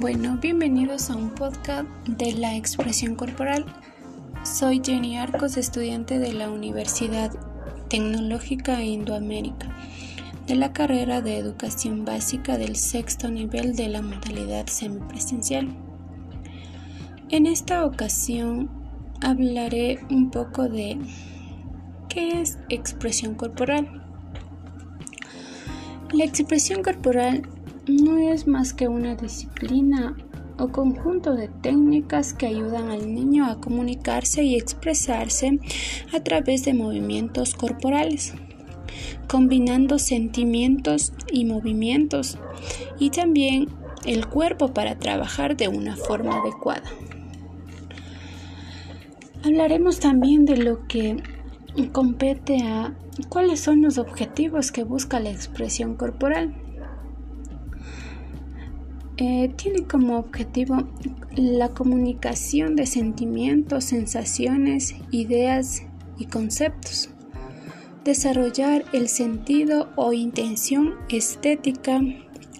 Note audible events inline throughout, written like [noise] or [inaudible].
Bueno, bienvenidos a un podcast de la expresión corporal. Soy Jenny Arcos, estudiante de la Universidad Tecnológica Indoamérica, de la carrera de Educación Básica del sexto nivel de la modalidad semipresencial. En esta ocasión hablaré un poco de qué es expresión corporal. La expresión corporal no es más que una disciplina o conjunto de técnicas que ayudan al niño a comunicarse y expresarse a través de movimientos corporales, combinando sentimientos y movimientos y también el cuerpo para trabajar de una forma adecuada. Hablaremos también de lo que compete a cuáles son los objetivos que busca la expresión corporal. Eh, tiene como objetivo la comunicación de sentimientos, sensaciones, ideas y conceptos. Desarrollar el sentido o intención estética,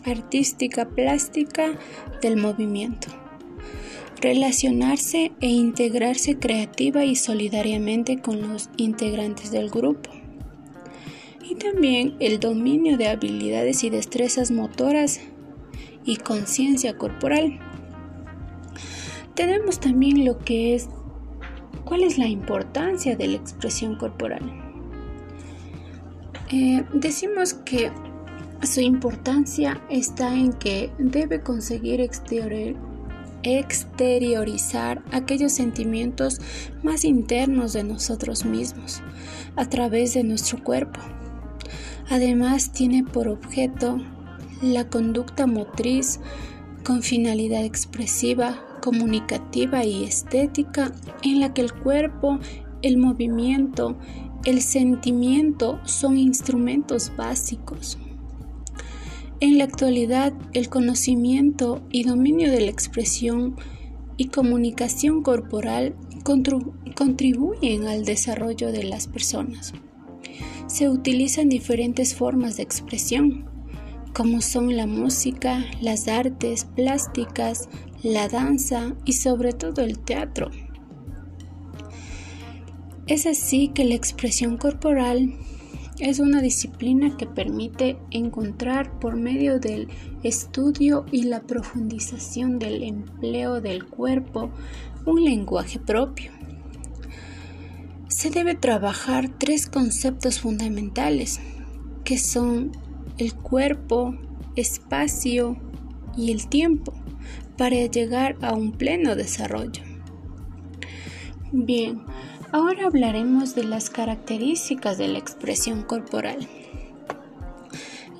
artística, plástica del movimiento. Relacionarse e integrarse creativa y solidariamente con los integrantes del grupo. Y también el dominio de habilidades y destrezas motoras y conciencia corporal. Tenemos también lo que es cuál es la importancia de la expresión corporal. Eh, decimos que su importancia está en que debe conseguir exteriorizar aquellos sentimientos más internos de nosotros mismos a través de nuestro cuerpo. Además tiene por objeto la conducta motriz con finalidad expresiva, comunicativa y estética en la que el cuerpo, el movimiento, el sentimiento son instrumentos básicos. En la actualidad, el conocimiento y dominio de la expresión y comunicación corporal contribuyen al desarrollo de las personas. Se utilizan diferentes formas de expresión, como son la música, las artes plásticas, la danza y sobre todo el teatro. Es así que la expresión corporal es una disciplina que permite encontrar por medio del estudio y la profundización del empleo del cuerpo un lenguaje propio. Se debe trabajar tres conceptos fundamentales, que son el cuerpo, espacio y el tiempo para llegar a un pleno desarrollo. Bien, ahora hablaremos de las características de la expresión corporal.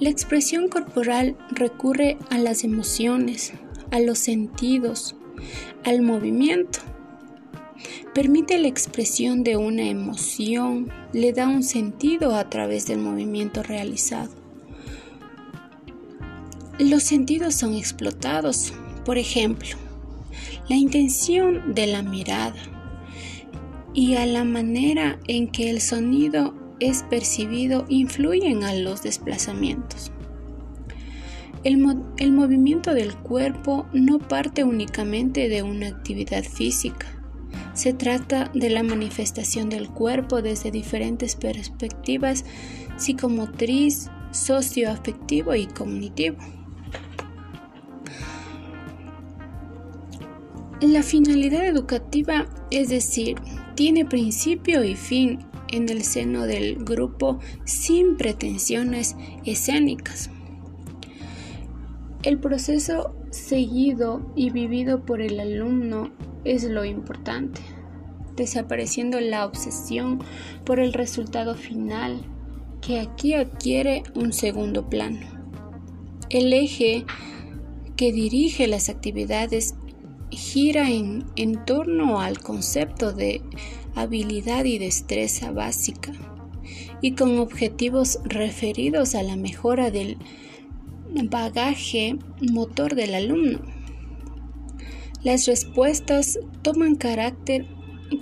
La expresión corporal recurre a las emociones, a los sentidos, al movimiento. Permite la expresión de una emoción, le da un sentido a través del movimiento realizado. Los sentidos son explotados, por ejemplo, la intención de la mirada y a la manera en que el sonido es percibido influyen a los desplazamientos. El, movimiento del cuerpo no parte únicamente de una actividad física. Se trata de la manifestación del cuerpo desde diferentes perspectivas psicomotriz, socioafectivo y cognitivo. La finalidad educativa, es decir, tiene principio y fin en el seno del grupo sin pretensiones escénicas. El proceso seguido y vivido por el alumno es lo importante, desapareciendo la obsesión por el resultado final que aquí adquiere un segundo plano. El eje que dirige las actividades gira en, torno al concepto de habilidad y destreza básica y con objetivos referidos a la mejora del bagaje motor del alumno. Las respuestas toman carácter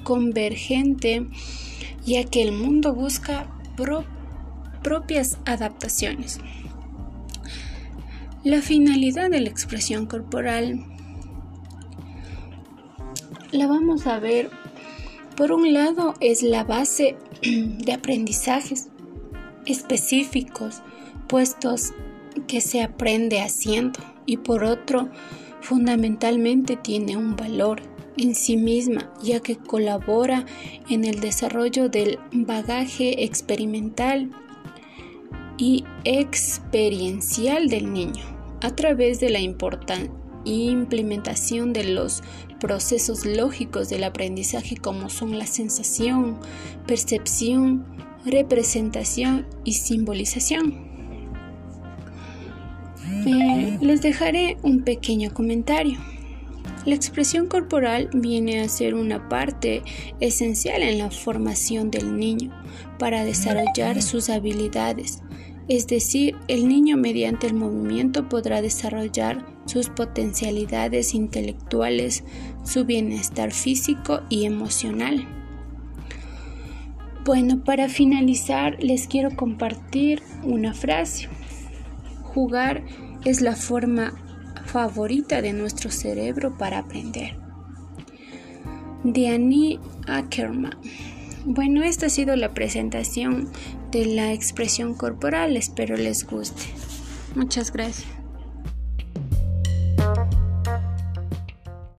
convergente ya que el mundo busca propias adaptaciones. La finalidad de la expresión corporal la vamos a ver. Por un lado es la base [clears throat] de aprendizajes específicos puestos que se aprende haciendo y por otro fundamentalmente tiene un valor en sí misma, ya que colabora en el desarrollo del bagaje experimental y experiencial del niño a través de la implementación de los procesos lógicos del aprendizaje como son la sensación, percepción, representación y simbolización. Eh, les dejaré un pequeño comentario. La expresión corporal viene a ser una parte esencial en la formación del niño para desarrollar sus habilidades. Es decir, el niño mediante el movimiento podrá desarrollar sus potencialidades intelectuales, su bienestar físico y emocional. Bueno, para finalizar les quiero compartir una frase. Jugar es la forma favorita de nuestro cerebro para aprender. De Annie Ackerman. Bueno, esta ha sido la presentación de la expresión corporal. Espero les guste. Muchas gracias.